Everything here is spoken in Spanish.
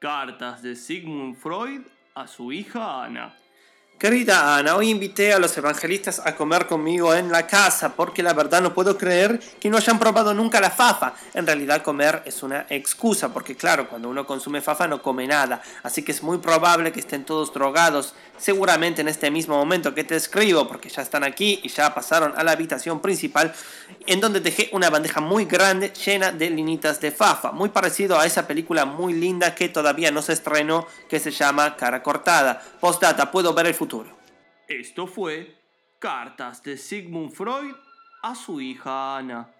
Cartas de Sigmund Freud a su hija Ana. Querida Ana, hoy invité a los evangelistas a comer conmigo en la casa porque la verdad no puedo creer que no hayan probado nunca la fafa. En realidad comer es una excusa porque claro, cuando uno consume fafa no come nada. Así que es muy probable que estén todos drogados. Seguramente en este mismo momento que te escribo porque ya están aquí y ya pasaron a la habitación principal en donde dejé una bandeja muy grande llena de linitas de fafa. Muy parecido a esa película muy linda que todavía no se estrenó que se llama Cara Cortada. Postdata, puedo ver el futuro. Esto fue Cartas de Sigmund Freud a su hija Ana.